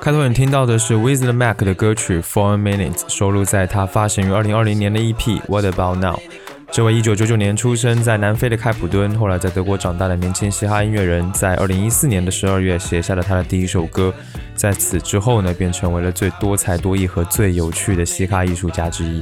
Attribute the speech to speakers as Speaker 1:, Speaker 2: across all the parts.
Speaker 1: 开头你听到的是 Wizard Mac 的歌曲 Four Minutes，收录在他发行于二零二零年的 EP What About Now。这位一九九九年出生在南非的开普敦，后来在德国长大的年轻嘻哈音乐人，在二零一四年的十二月写下了他的第一首歌。在此之后呢，便成为了最多才多艺和最有趣的嘻哈艺术家之一。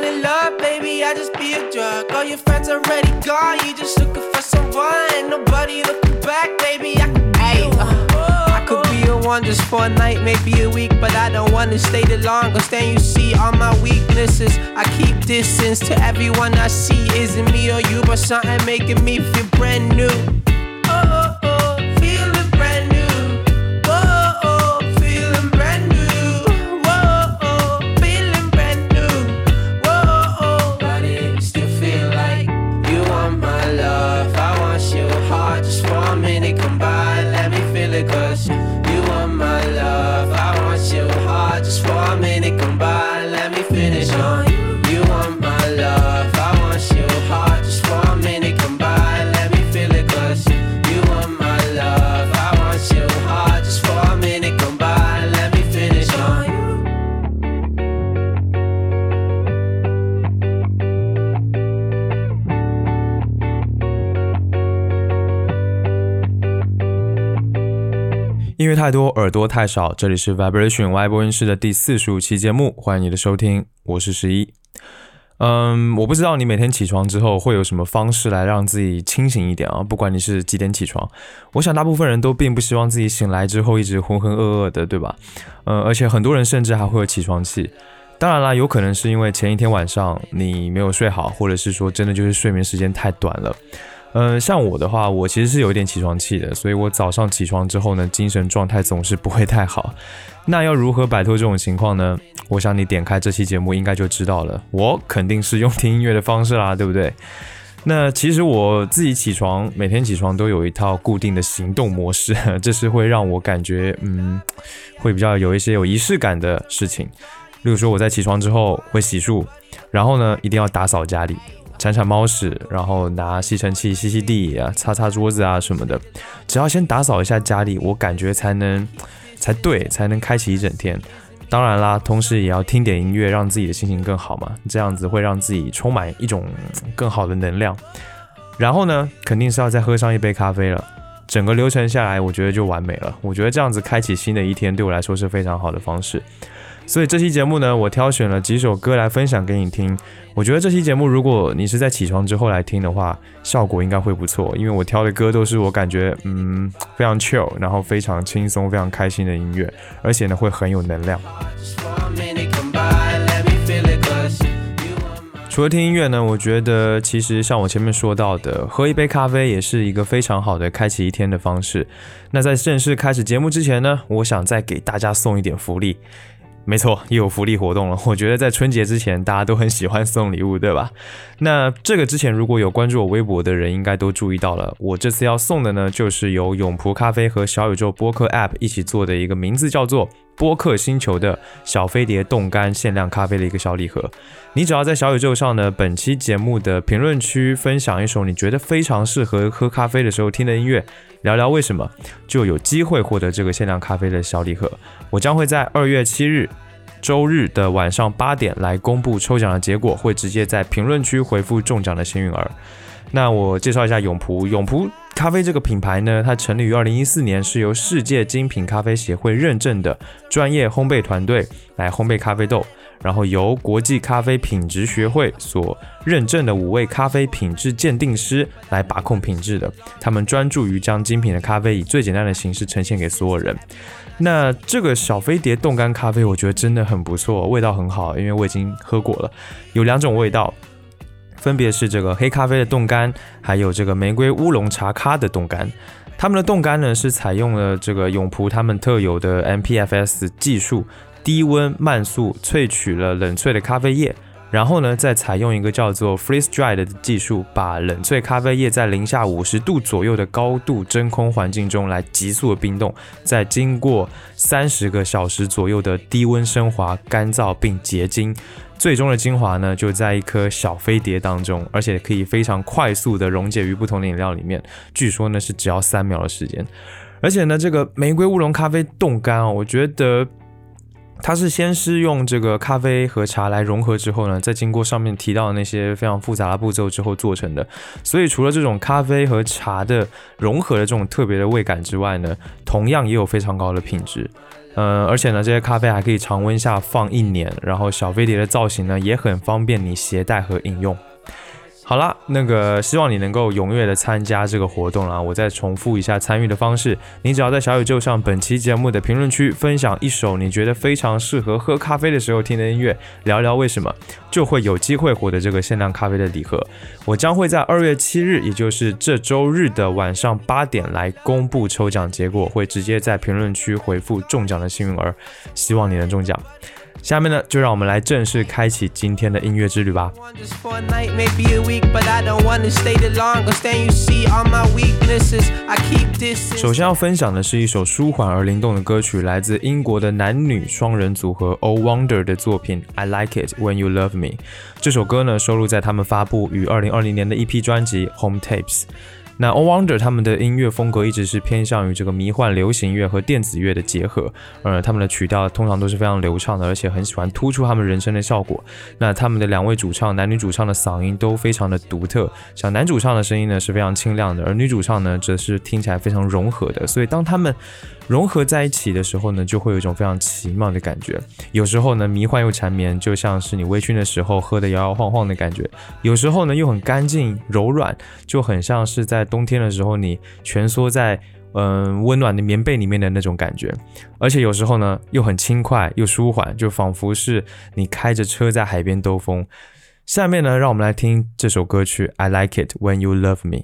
Speaker 2: fall in love, baby, I just be a drug. All your friends already gone, you just looking for someone. Ain't nobody looking back, baby, I could be Ay, a uh, I could be a one just for a night, maybe a week, but I don't wanna stay the longest. Then you see all my weaknesses. I keep distance to everyone I see. Isn't me or you, but something making me feel brand new.
Speaker 1: 耳朵太少，这里是 Vibration Y 播音室的第四十五期节目，欢迎你的收听，我是十一。嗯，我不知道你每天起床之后会有什么方式来让自己清醒一点啊？不管你是几点起床，我想大部分人都并不希望自己醒来之后一直浑浑噩噩的，对吧？嗯，而且很多人甚至还会有起床气。当然啦，有可能是因为前一天晚上你没有睡好，或者是说真的就是睡眠时间太短了。嗯，像我的话，我其实是有一点起床气的，所以我早上起床之后呢，精神状态总是不会太好。那要如何摆脱这种情况呢？我想你点开这期节目应该就知道了。我肯定是用听音乐的方式啦，对不对？那其实我自己起床，每天起床都有一套固定的行动模式，这是会让我感觉嗯，会比较有一些有仪式感的事情。例如说，我在起床之后会洗漱，然后呢，一定要打扫家里。铲铲猫屎，然后拿吸尘器吸吸地啊，擦擦桌子啊什么的。只要先打扫一下家里，我感觉才能才对，才能开启一整天。当然啦，同时也要听点音乐，让自己的心情更好嘛。这样子会让自己充满一种更好的能量。然后呢，肯定是要再喝上一杯咖啡了。整个流程下来，我觉得就完美了。我觉得这样子开启新的一天，对我来说是非常好的方式。所以这期节目呢，我挑选了几首歌来分享给你听。我觉得这期节目，如果你是在起床之后来听的话，效果应该会不错。因为我挑的歌都是我感觉嗯非常 chill，然后非常轻松、非常开心的音乐，而且呢会很有能量。除了听音乐呢，我觉得其实像我前面说到的，喝一杯咖啡也是一个非常好的开启一天的方式。那在正式开始节目之前呢，我想再给大家送一点福利。没错，又有福利活动了。我觉得在春节之前，大家都很喜欢送礼物，对吧？那这个之前如果有关注我微博的人，应该都注意到了。我这次要送的呢，就是由永璞咖啡和小宇宙播客 App 一起做的一个名字叫做。播客星球的小飞碟冻干限量咖啡的一个小礼盒，你只要在小宇宙上呢，本期节目的评论区分享一首你觉得非常适合喝咖啡的时候听的音乐，聊聊为什么，就有机会获得这个限量咖啡的小礼盒。我将会在二月七日周日的晚上八点来公布抽奖的结果，会直接在评论区回复中奖的幸运儿。那我介绍一下永璞，永璞。咖啡这个品牌呢，它成立于二零一四年，是由世界精品咖啡协会认证的专业烘焙团队来烘焙咖啡豆，然后由国际咖啡品质学会所认证的五位咖啡品质鉴定师来把控品质的。他们专注于将精品的咖啡以最简单的形式呈现给所有人。那这个小飞碟冻干咖啡，我觉得真的很不错，味道很好，因为我已经喝过了，有两种味道。分别是这个黑咖啡的冻干，还有这个玫瑰乌龙茶咖的冻干。他们的冻干呢是采用了这个永璞他们特有的 MPFS 技术，低温慢速萃取了冷萃的咖啡液，然后呢再采用一个叫做 Freeze Dry 的技术，把冷萃咖啡液在零下五十度左右的高度真空环境中来急速的冰冻，再经过三十个小时左右的低温升华、干燥并结晶。最终的精华呢就在一颗小飞碟当中，而且可以非常快速的溶解于不同的饮料里面。据说呢是只要三秒的时间，而且呢这个玫瑰乌龙咖啡冻干啊，我觉得。它是先是用这个咖啡和茶来融合之后呢，再经过上面提到的那些非常复杂的步骤之后做成的。所以除了这种咖啡和茶的融合的这种特别的味感之外呢，同样也有非常高的品质。嗯，而且呢，这些咖啡还可以常温下放一年，然后小飞碟的造型呢也很方便你携带和饮用。好啦，那个希望你能够踊跃的参加这个活动啦！我再重复一下参与的方式，你只要在小宇宙上本期节目的评论区分享一首你觉得非常适合喝咖啡的时候听的音乐，聊聊为什么，就会有机会获得这个限量咖啡的礼盒。我将会在二月七日，也就是这周日的晚上八点来公布抽奖结果，会直接在评论区回复中奖的幸运儿，希望你能中奖。下面呢，就让我们来正式开启今天的音乐之旅吧。首先要分享的是一首舒缓而灵动的歌曲，来自英国的男女双人组合 O Wonder 的作品《I Like It When You Love Me》。这首歌呢，收录在他们发布于二零二零年的一批专辑《Home Tapes》。那 O Wonder 他们的音乐风格一直是偏向于这个迷幻流行乐和电子乐的结合，呃，他们的曲调通常都是非常流畅的，而且很喜欢突出他们人声的效果。那他们的两位主唱，男女主唱的嗓音都非常的独特，像男主唱的声音呢是非常清亮的，而女主唱呢则是听起来非常融合的。所以当他们融合在一起的时候呢，就会有一种非常奇妙的感觉。有时候呢，迷幻又缠绵，就像是你微醺的时候喝的摇摇晃晃的感觉；有时候呢，又很干净柔软，就很像是在冬天的时候你蜷缩在嗯温暖的棉被里面的那种感觉。而且有时候呢，又很轻快又舒缓，就仿佛是你开着车在海边兜风。下面呢，让我们来听这首歌曲《I Like It When You Love Me》。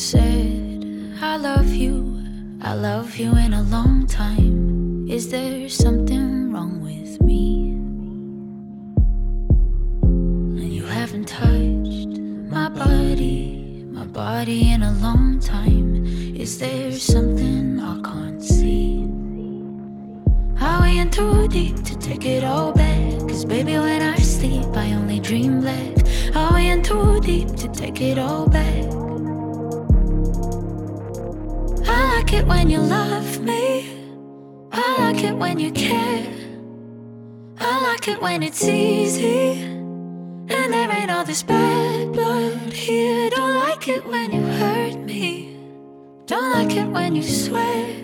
Speaker 1: said love you, I love you in a long time. Is there something wrong with me? And you haven't touched my body, my body in a long time. Is there something I can't see? Are we in too deep to take it all back? Cause baby, when I sleep, I only dream black. Are we in too deep to take it all back? Like it when you love me. I like it when you care. I like it when it's easy. And there ain't all this bad blood here. Don't like it when you hurt me. Don't like it when you swear.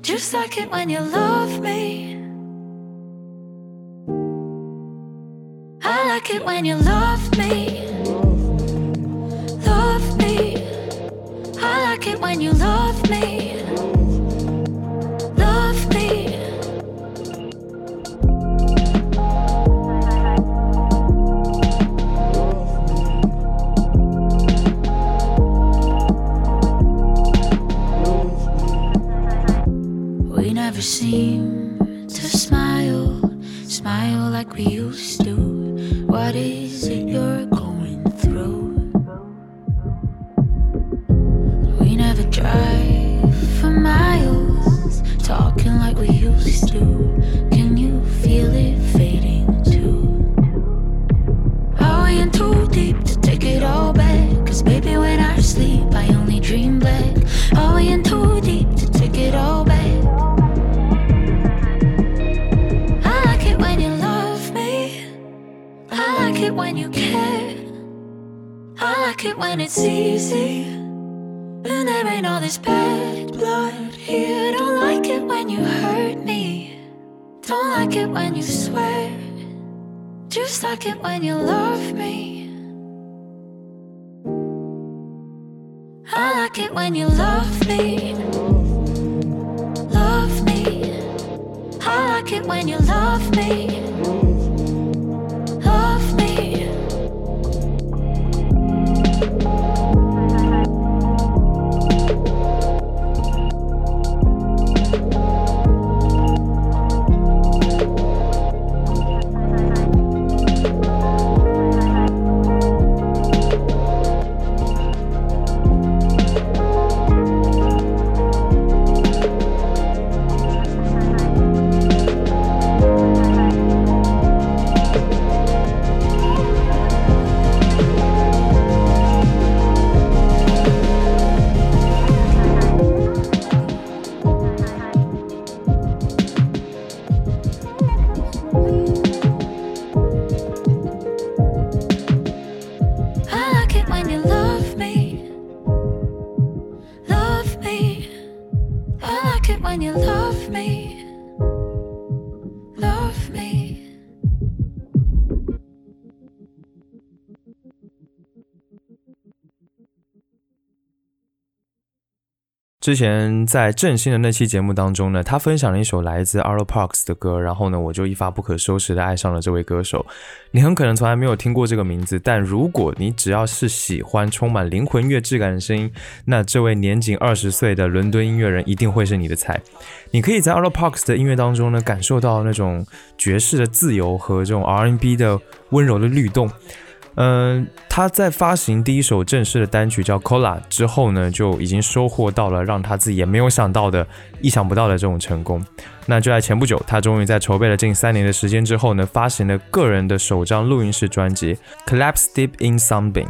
Speaker 1: Just like it when you love me. I like it when you love me. When you love me. Love me. We never seem to smile, smile like we used to. What is it you're going easy. And there ain't all this bad blood here. Don't like it when you hurt me. Don't like it when you swear. Just like it when you love me. I like it when you love me. Love me. I like it when you love me. 之前在振兴的那期节目当中呢，他分享了一首来自 Arlo Parks 的歌，然后呢，我就一发不可收拾的爱上了这位歌手。你很可能从来没有听过这个名字，但如果你只要是喜欢充满灵魂乐质感的声音，那这位年仅二十岁的伦敦音乐人一定会是你的菜。你可以在 Arlo Parks 的音乐当中呢，感受到那种爵士的自由和这种 R&B 的温柔的律动。嗯，他在发行第一首正式的单曲叫《Cola》之后呢，就已经收获到了让他自己也没有想到的、意想不到的这种成功。那就在前不久，他终于在筹备了近三年的时间之后呢，发行了个人的首张录音室专辑《Collapse Deep in Sunbeams》。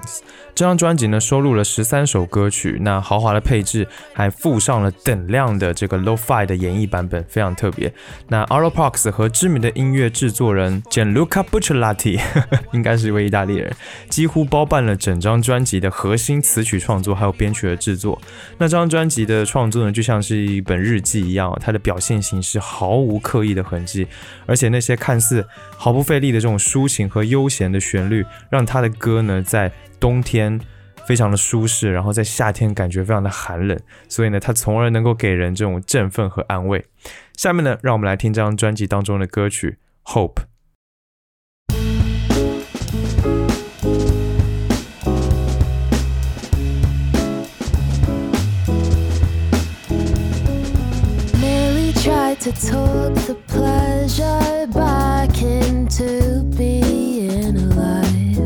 Speaker 1: 这张专辑呢，收录了十三首歌曲，那豪华的配置还附上了等量的这个 Lo-Fi 的演绎版本，非常特别。那 Arlo Parks 和知名的音乐制作人 Gianluca Buccellati，应该是一位意大利人，几乎包办了整张专辑的核心词曲创作，还有编曲的制作。那这张专辑的创作呢，就像是一本日记一样，它的表现形式毫无刻意的痕迹，而且那些看似毫不费力的这种抒情和悠闲的旋律，让他的歌呢在冬天非常的舒适，然后在夏天感觉非常的寒冷，所以呢，他从而能够给人这种振奋和安慰。下面呢，让我们来听这张专辑当中的歌曲《Hope》。
Speaker 3: Tried to talk the pleasure back into being alive.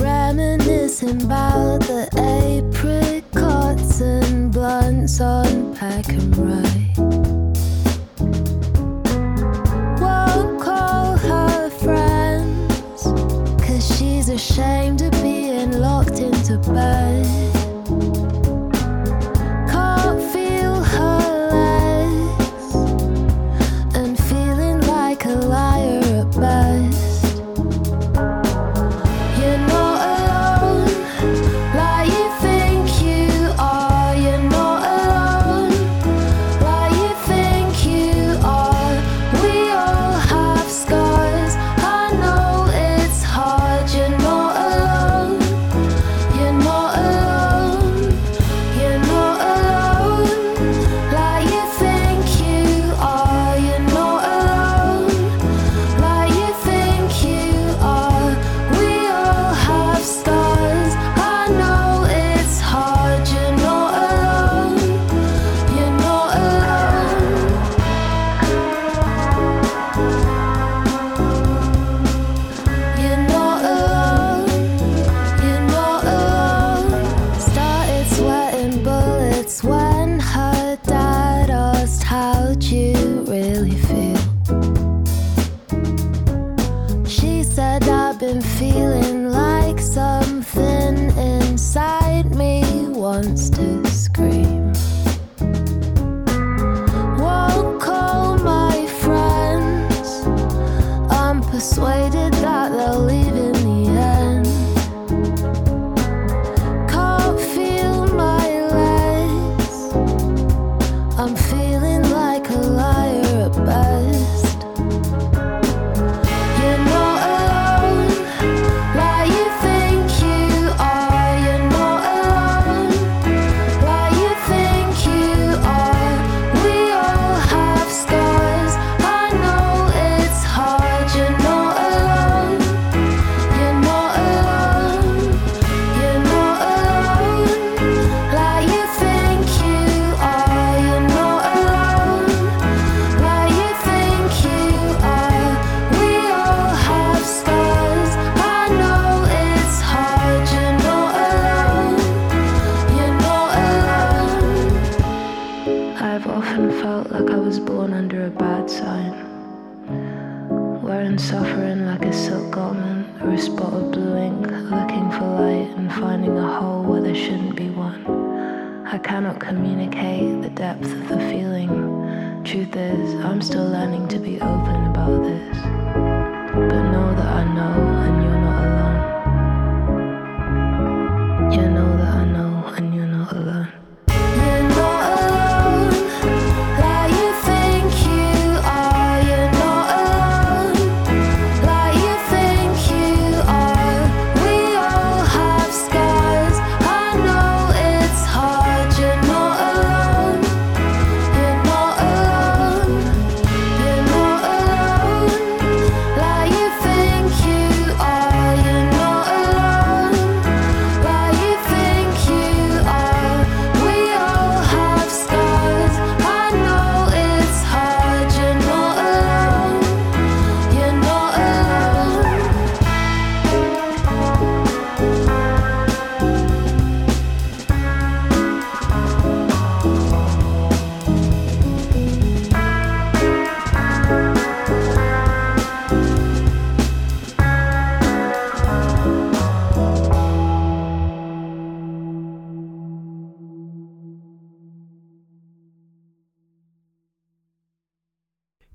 Speaker 3: Reminiscing about the apricots and blunts on pack and ride.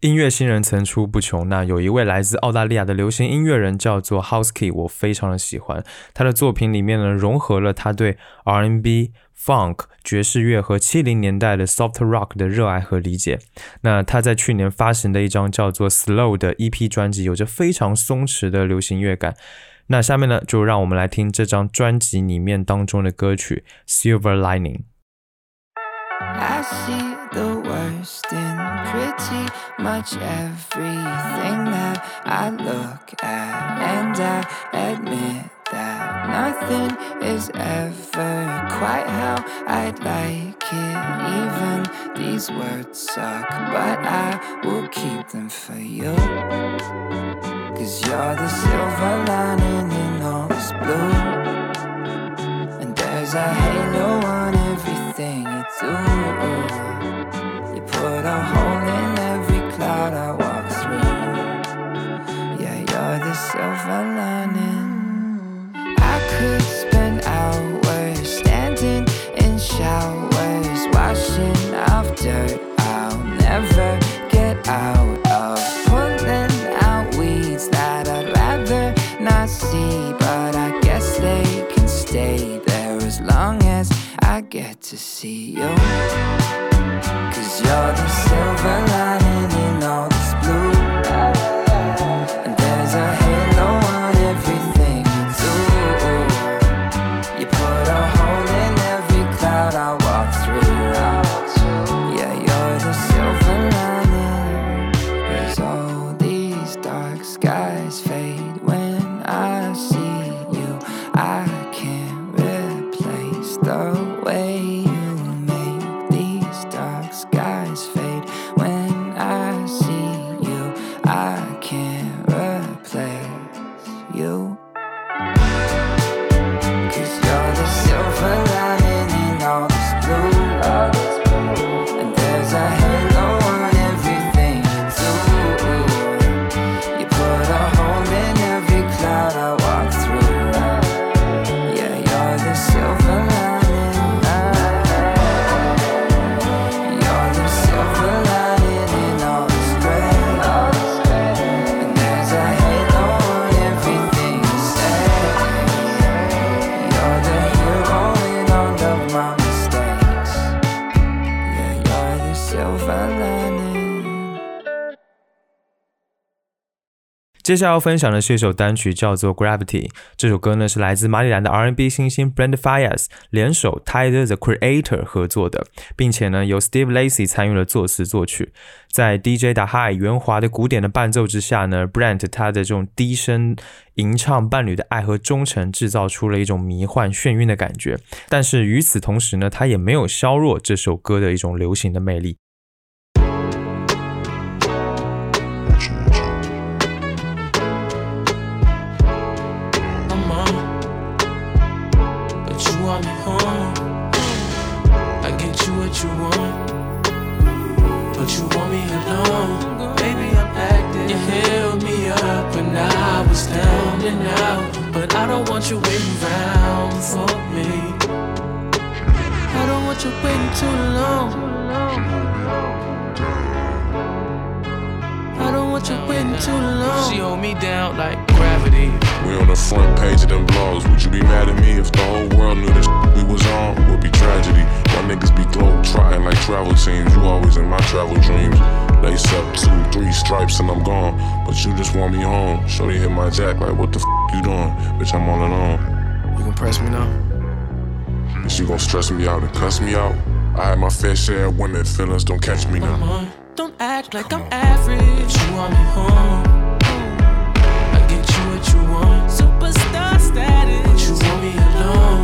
Speaker 1: 音乐新人层出不穷，那有一位来自澳大利亚的流行音乐人叫做 Housekey，我非常的喜欢他的作品里面呢，融合了他对 R&B、Funk、爵士乐和七零年代的 Soft Rock 的热爱和理解。那他在去年发行的一张叫做 Slow 的 EP 专辑，有着非常松弛的流行乐感。那下面呢，就让我们来听这张专辑里面当中的歌曲《Silver Lining》。
Speaker 4: The worst in pretty much everything that I look at, and I admit that nothing is ever quite how I'd like it. Even these words suck, but I will keep them for you. Cause you're the silver lining in all this blue. And there's a halo on everything you do. A hole in every cloud I walk through. Yeah, you're the silver lining. I could spend hours standing in showers, washing off dirt I'll never get out of. Pulling out weeds that I'd rather not see, but I guess they can stay there as long as I get to see you. You're the silver lining
Speaker 1: 接下来要分享的是一首单曲，叫做《Gravity》。这首歌呢是来自马里兰的 R&B 新星 Brand Fayez 联手 Tyler the Creator 合作的，并且呢由 Steve Lacy 参与了作词作曲。在 DJ 打 High 圆滑的鼓点的伴奏之下呢，Brand 他的这种低声吟唱伴侣的爱和忠诚，制造出了一种迷幻眩晕的感觉。但是与此同时呢，他也没有削弱这首歌的一种流行的魅力。
Speaker 5: Want you waiting around for me. I don't want you waiting too long. I don't want you waiting too long. She hold me down like gravity.
Speaker 6: We on the front page of them blogs. Would you be mad at me if the whole world knew this we was on? Would be tragedy. My niggas be globe trotting like travel teams. You always in my travel dreams. Lace up two, three stripes and I'm gone. But you just want me home. Shorty hit my jack like, what the f you doing? Bitch, I'm all alone.
Speaker 5: You gon' press me now?
Speaker 6: Is you gon' stress me out and cuss me out? I had my fair share when that feelings don't catch me
Speaker 5: Come
Speaker 6: now.
Speaker 5: on, don't act like I'm average. You want me home? I get you what you want. Superstar status. But you want me alone.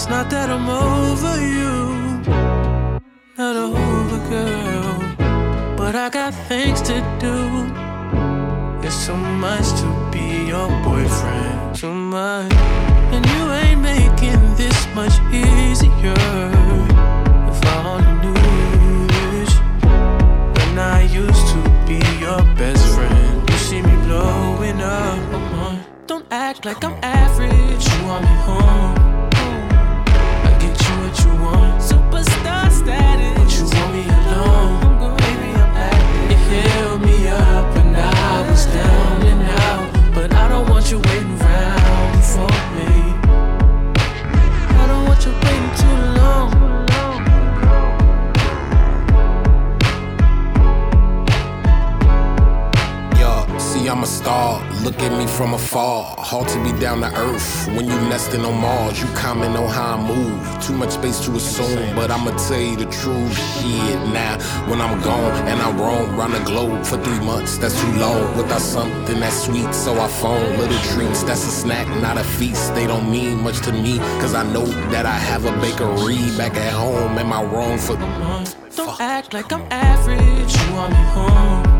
Speaker 5: It's not that I'm over you, not over girl, but I got things to do. It's so much to be your boyfriend, too much, and you ain't making this much easier. If I only knew when I used to be your best friend, you see me blowing up. Don't act like I'm average. You want me home
Speaker 7: look at me from afar. Hard to be down to earth when you nesting on Mars. You comment on how I move. Too much space to assume, but I'ma tell you the truth. Shit, now when I'm gone and I roam round the globe for three months, that's too long. Without something that's sweet, so I phone little treats. That's a snack, not a feast. They don't mean much to me, cause I know that I have a bakery back at home. Am I wrong for?
Speaker 5: Don't act like I'm average. You want me home.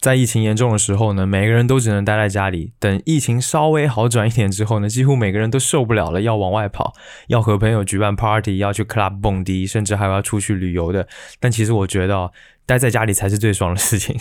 Speaker 1: 在疫情严重的时候呢，每个人都只能待在家里。等疫情稍微好转一点之后呢，几乎每个人都受不了了，要往外跑，要和朋友举办 party，要去 club 蹦迪，甚至还要出去旅游的。但其实我觉得、待在家里才是最爽的事情。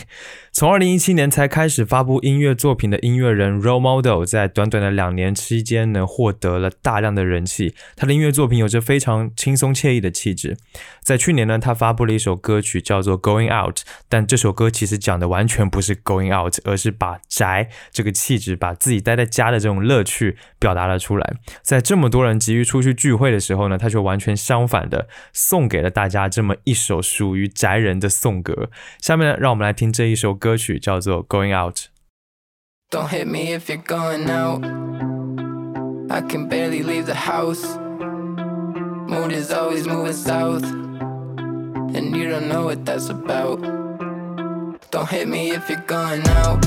Speaker 1: 从二零一七年才开始发布音乐作品的音乐人 Role Model，在短短的两年期间呢，获得了大量的人气。他的音乐作品有着非常轻松惬意的气质。在去年呢，他发布了一首歌曲叫做《Going Out》，但这首歌其实讲的完全不是 Going Out，而是把宅这个气质，把自己待在家的这种乐趣表达了出来。在这么多人急于出去聚会的时候呢，他却完全相反的送给了大家这么一首属于宅人的颂歌。下面呢，让我们来听这一首歌曲，叫做《Going Out》。
Speaker 8: Don't hit me if you're going out. I can barely leave the house. Mood is always moving south. And you don't know what that's about. Don't hit me if you're going out.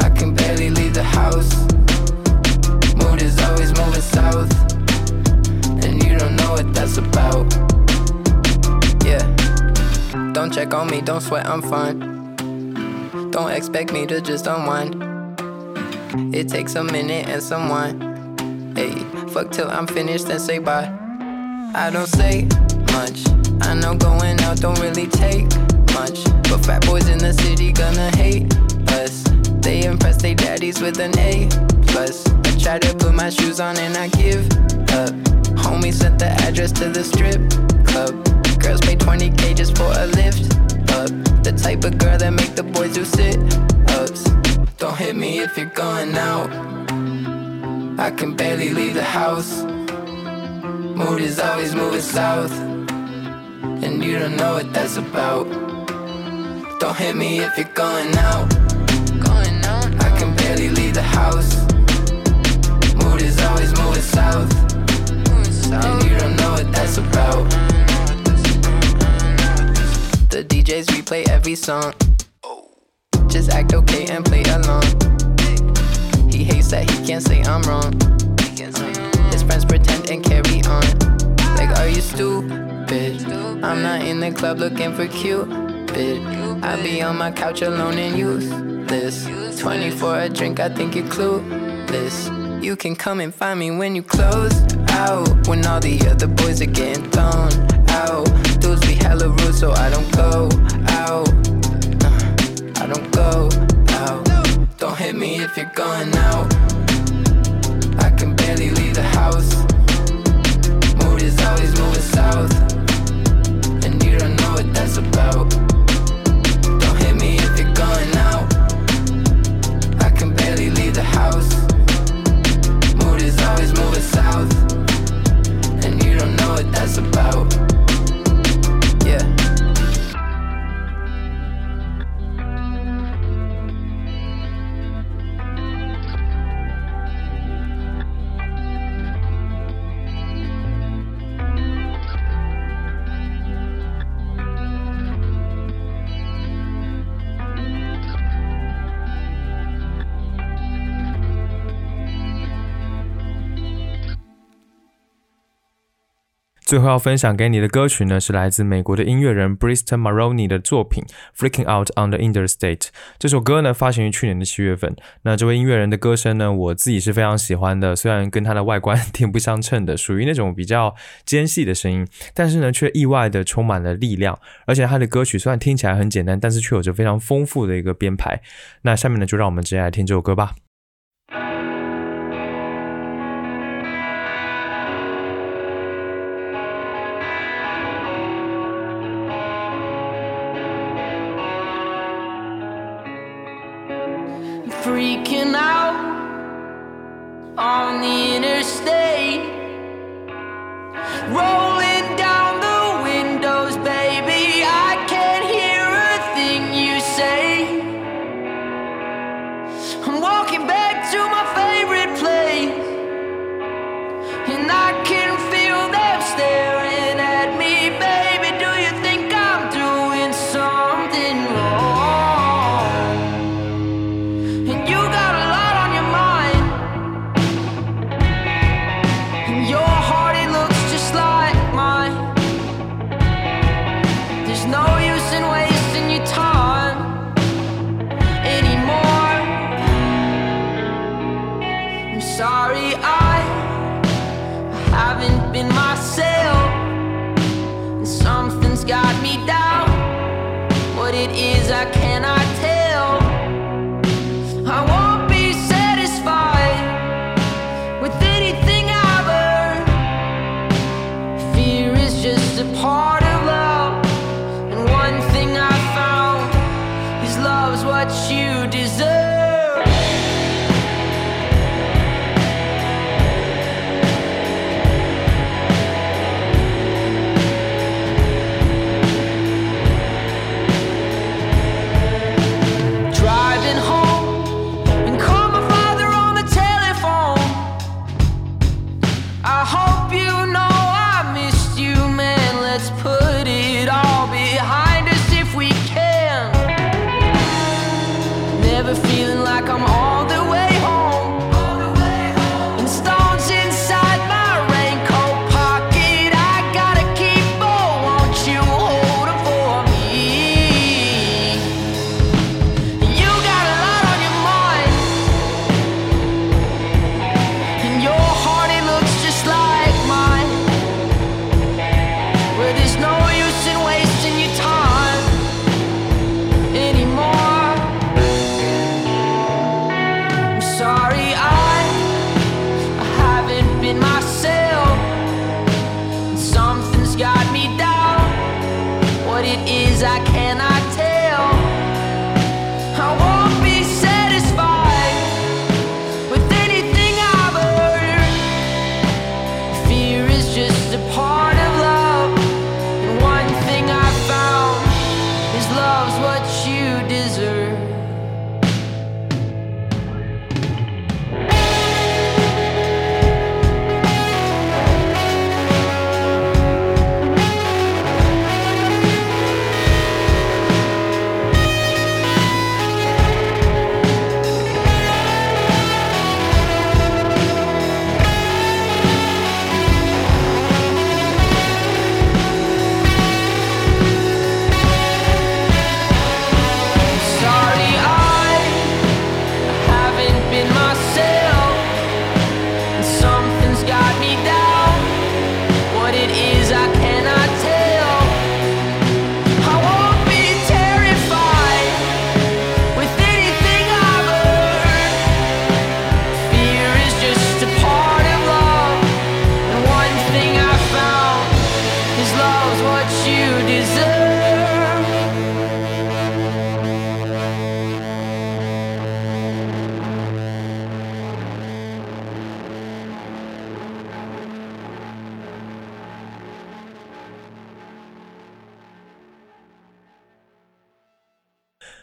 Speaker 8: I can barely leave the house. Mood is always moving south. And you don't know what that's about. Yeah. Don't check on me, don't sweat, I'm fine. Don't expect me to just unwind. It takes a minute and some wine. Hey, fuck till I'm finished, then say bye. I don't say much. I know going out don't really take much. But fat boys in the city gonna hate us. They impress their daddies with an A plus. I try to put my shoes on and I give up. Homie sent the address to the strip club. Girls pay 20k just for a lift up. The type of girl that make the boys do sit ups. Don't hit me if you're going out. I can barely leave the house. Mood is always moving south. And you don't know what that's about. Don't hit me if you're going out. Going out. I can barely leave the house. Mood is always moving south. And you don't know what that's about. The DJs replay every song. Just act okay and play along. He hates that he can't say I'm wrong. His friends pretend and carry on. Like, are you stupid? I'm not in the club looking for Cupid. I be on my couch alone and useless. 20 for a drink, I think you're clueless. You can come and find me when you close out. When all the other boys are getting thrown out. Hella rude, so I don't go out. Uh, I don't go out. Don't hit me if you're going out. I can barely leave the house. Mood is always moving south. And you don't know what that's about. Don't hit me if you're going out. I can barely leave the house. Mood is always moving south. And you don't know what that's about.
Speaker 9: 最后要分享给你的歌曲呢，是来自美国的音乐人 Briston Maroney 的作品《Freaking Out on the Interstate》。这首歌呢，发行于去年的七月份。那这位音乐人的歌声呢，我自己是非常喜欢的，虽然跟他的外观挺不相称的，属于那种比较尖细的声音，但是呢，却意外的充满了力量。而且他的歌曲虽然听起来很简单，但是却有着非常丰富的一个编排。那下面呢，就让我们直接来听这首歌吧。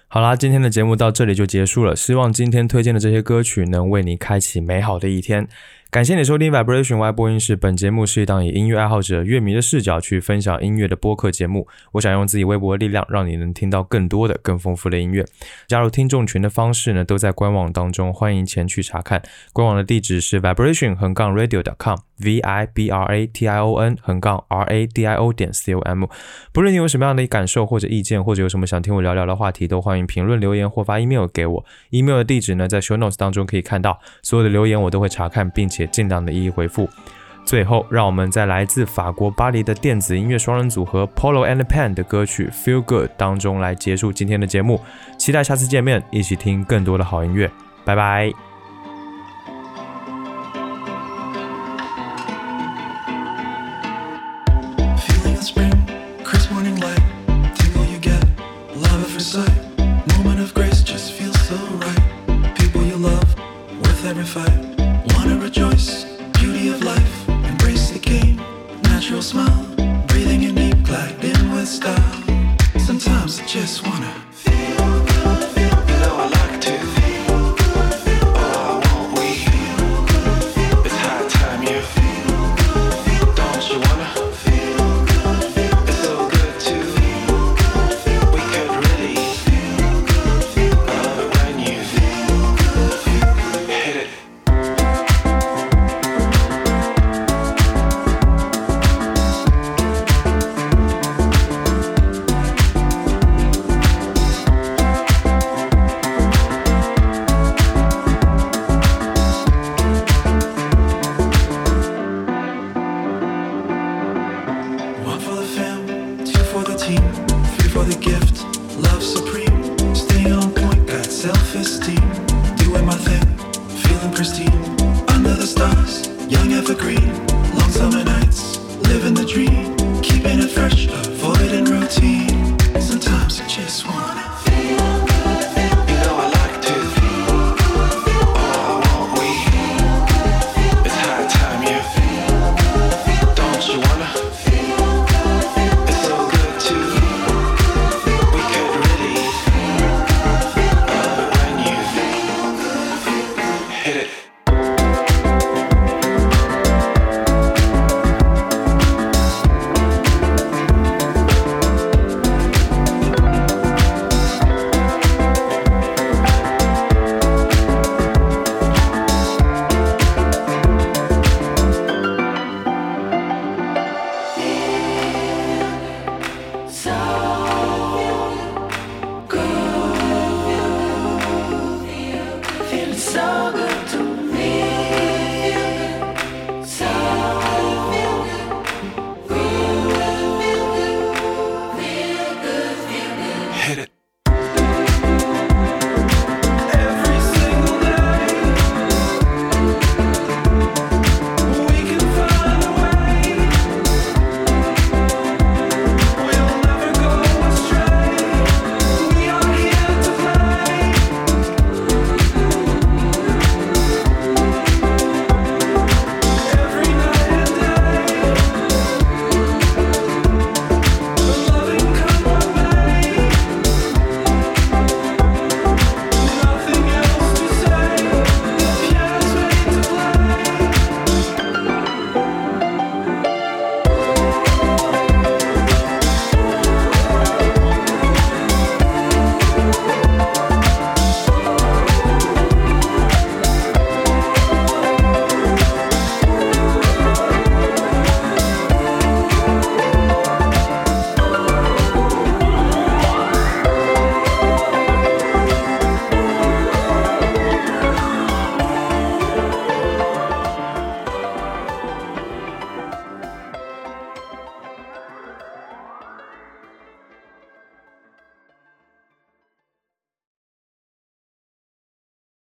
Speaker 9: 好啦，今天的节目到这里就结束了。希望今天推荐的这些歌曲能为你开启美好的一天。
Speaker 1: 感谢你收听 Vibration Y 播音室。本节目是一档以音乐爱好者、乐迷的视角去分享音乐的播客节目。我想用自己微薄的力量，让你能听到更多的、更丰富的音乐。加入听众群的方式呢，都在官网当中，欢迎前去查看。官网的地址是 vibration 横杠 radio.com，v i b r a t i o n 横杠 r a d i o 点 c o m。不论你有什么样的感受或者意见，或者有什么想听我聊聊的话题，都欢迎评论留言或发 email 给我。email 的地址呢，在 show notes 当中可以看到。所有的留言我都会查看，并且且尽量的一一回复。最后，让我们在来自法国巴黎的电子音乐双人组合 Polo and Pan 的歌曲《Feel Good》当中来结束今天的节目。期待下次见面，一起听更多的好音乐。拜拜。